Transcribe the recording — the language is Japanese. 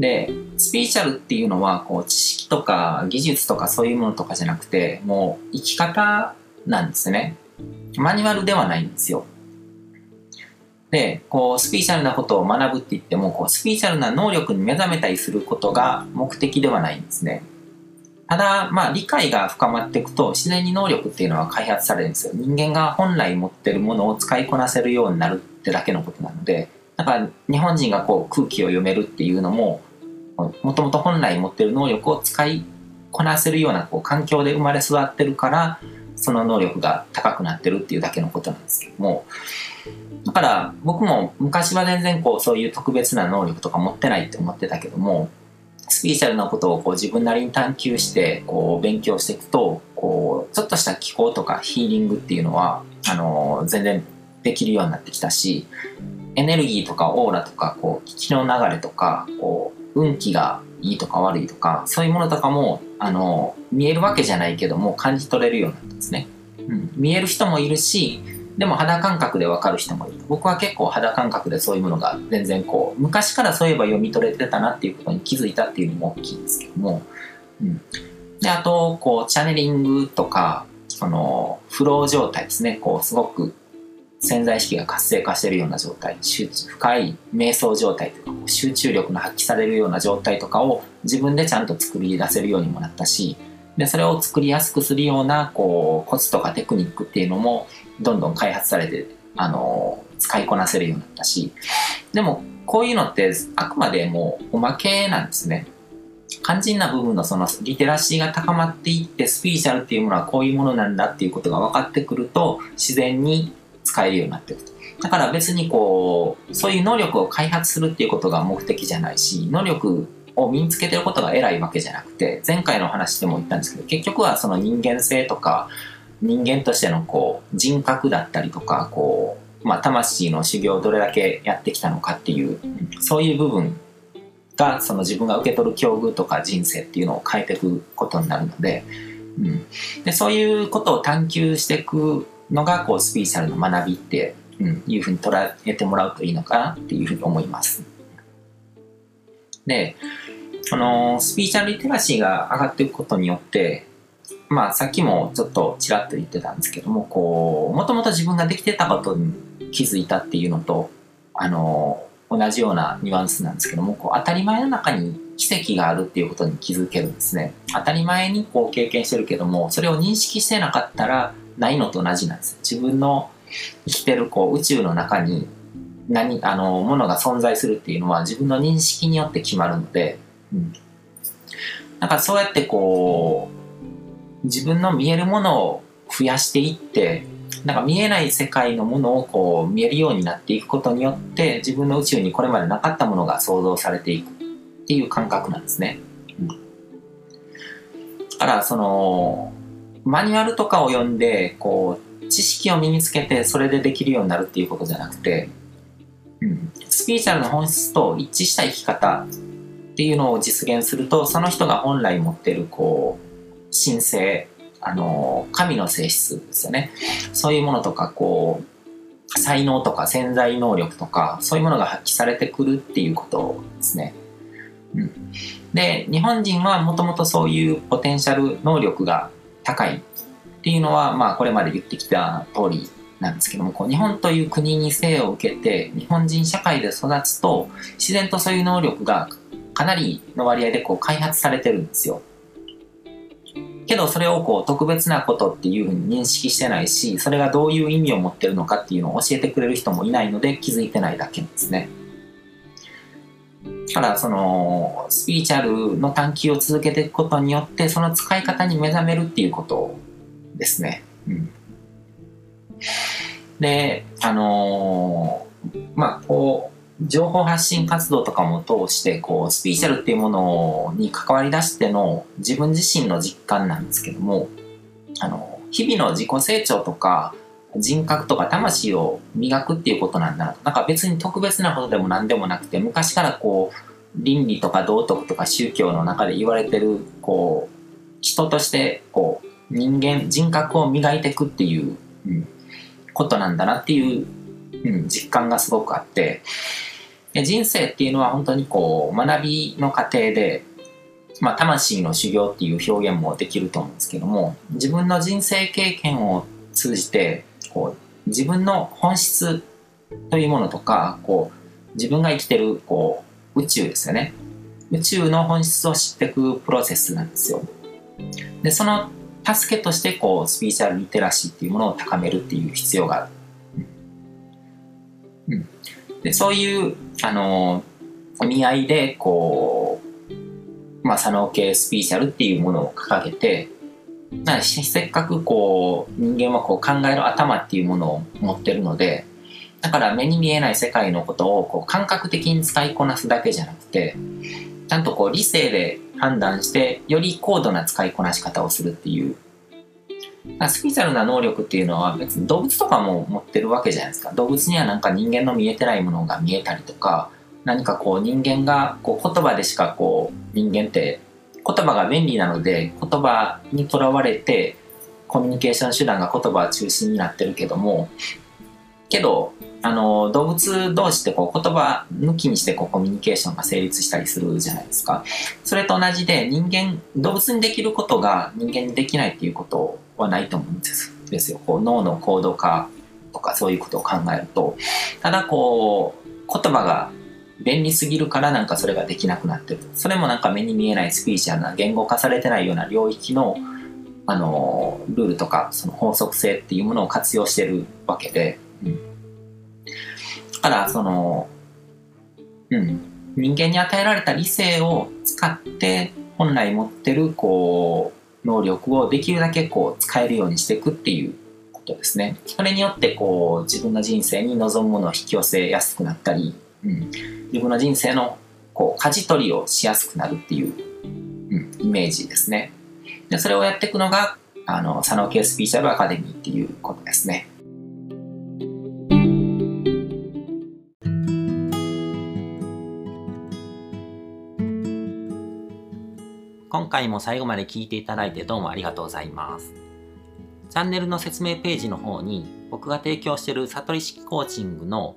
で、スピリチュアルっていうのは、こう、知識とか技術とかそういうものとかじゃなくて、もう生き方なんですね。マニュアルではないんですよ。で、こう、スピリチュアルなことを学ぶって言っても、こう、スピリチュアルな能力に目覚めたりすることが目的ではないんですね。ただ、まあ、理解が深まっていくと、自然に能力っていうのは開発されるんですよ。人間が本来持ってるものを使いこなせるようになるってだけのことなので、だから日本人がこう空気を読めるっていうのも、もともと本来持ってる能力を使いこなせるようなこう環境で生まれ育ってるから、その能力が高くなってるっていうだけのことなんですけども、だから僕も昔は全然こうそういう特別な能力とか持ってないって思ってたけども、スピリチュアルなことをこう自分なりに探求してこう勉強していくと、こうちょっとした気候とかヒーリングっていうのは、あの全然できるようになってきたし、エネルギーとかオーラとか、こう気の流れとか、こう運気がいいとか悪いとか、そういうものとかも、あの、見えるわけじゃないけども感じ取れるようなんですね。うん、見える人もいるし、でも肌感覚でわかる人もいる。僕は結構肌感覚でそういうものが全然こう、昔からそういえば読み取れてたなっていうことに気づいたっていうのも大きいんですけども、うん。で、あと、こう、チャネリングとか、その、フロー状態ですね。こう、すごく潜在意識が活性化しているような状態、集中、深い瞑想状態とか、集中力の発揮されるような状態とかを自分でちゃんと作り出せるようにもなったし、で、それを作りやすくするような、こう、コツとかテクニックっていうのも、どんどん開発されて、あの、使いこなせるようになったし、でも、こういうのってあくまでもおまけなんですね。肝心な部分のそのリテラシーが高まっていってスピリチュアルっていうものはこういうものなんだっていうことが分かってくると自然に使えるようになっていくと。だから別にこうそういう能力を開発するっていうことが目的じゃないし能力を身につけてることが偉いわけじゃなくて前回の話でも言ったんですけど結局はその人間性とか人間としてのこう人格だったりとかこう、まあ、魂の修行をどれだけやってきたのかっていうそういう部分がその自分が受け取る境遇とか人生っていうのを変えていくことになるので,、うん、でそういうことを探求していくのがこうスピーチャルの学びって、うん、いうふうに捉えてもらうといいのかなっていうふうに思います。で、このスピーチャルリテラシーが上がっていくことによって、まあさっきもちょっとちらっと言ってたんですけども、こう、もともと自分ができてたことに気づいたっていうのと、あの、同じようなニュアンスなんですけども、こう当たり前の中に奇跡があるっていうことに気づけるんですね。当たり前にこう経験してるけども、それを認識してなかったらないのと同じなんです。自分の生きてるこう宇宙の中に何、あの、ものが存在するっていうのは自分の認識によって決まるので、うん。なんかそうやってこう、自分の見えるものを増やしていって、なんか見えない世界のものをこう見えるようになっていくことによって自分の宇宙にこれまでなかったものが想像されていくっていう感覚なんですね。うん、だからそのマニュアルとかを読んでこう知識を身につけてそれでできるようになるっていうことじゃなくてうん、スピリチュアルの本質と一致した生き方っていうのを実現するとその人が本来持ってるこう神聖あの神の性質ですよね。そういうものとかこう才能とか潜在能力とかそういうものが発揮されてくるっていうことですね。うん、で日本人はもともとそういうポテンシャル能力が高いっていうのはまあこれまで言ってきた通りなんですけども、こう日本という国に生を受けて、日本人社会で育つと、自然とそういう能力がかなりの割合でこう開発されてるんですよ。けどそれをこう特別なことっていうふうに認識してないし、それがどういう意味を持ってるのかっていうのを教えてくれる人もいないので気づいてないだけですね。だからそのスピーチャルの探求を続けていくことによってその使い方に目覚めるっていうことですね。うんで、あのー、まあ、こう、情報発信活動とかも通して、こう、スピーチャルっていうものに関わり出しての自分自身の実感なんですけども、あの、日々の自己成長とか、人格とか魂を磨くっていうことなんだなと。なんか別に特別なことでも何でもなくて、昔からこう、倫理とか道徳とか宗教の中で言われてる、こう、人として、こう、人間、人格を磨いていくっていう、うん、ことなんだなっていう、うん、実感がすごくあって、で人生っていうのは本当にこう学びの過程で、まあ、魂の修行っていう表現もできると思うんですけども自分の人生経験を通じてこう自分の本質というものとかこう自分が生きてるこう宇宙ですよね。宇宙の本質を知っていくプロセスなんですよ。でその助けとしてこうスピーチャルリテラシーっていうものを高めるっていう必要がある、うん、でそういうあの見合いでこう、まあ、左脳系スピーチャルっていうものを掲げてせっかくこう人間はこう考える頭っていうものを持ってるのでだから目に見えない世界のことをこう感覚的に使いこなすだけじゃなくてちゃんとこう理性で判断してより高度な使いこなし方をするっていう。スピーチャルな能力っていうのは別に動物とかも持ってるわけじゃないですか。動物にはなんか人間の見えてないものが見えたりとか何かこう人間がこう言葉でしかこう人間って言葉が便利なので言葉にとらわれてコミュニケーション手段が言葉中心になってるけどもけどあの動物同士ってこう言葉抜きにしてこうコミュニケーションが成立したりするじゃないですか。それと同じで人間動物にできることが人間にできないっていうことはないと思うんですですよ。こう脳の高度化とかそういうことを考えると。ただこう言葉が便利すぎるからなんかそれができなくなってる。それもなんか目に見えないスピーチやな言語化されてないような領域のあのルールとかその法則性っていうものを活用してるわけで、うん、だからそのうん。人間に与えられた理性を使って本来持ってるこう能力をできるだけこう使えるようにしていくっていうことですね。それによってこう自分の人生に望むものを引き寄せやすくなったり、うん、自分の人生のこう舵取りをしやすくなるっていう、うん、イメージですね。でそれをやっていくのがあの佐野系スピーチャルアカデミーっていうことですね。今回も最後まで聞いていただいてどうもありがとうございます。チャンネルの説明ページの方に僕が提供している悟り式コーチングの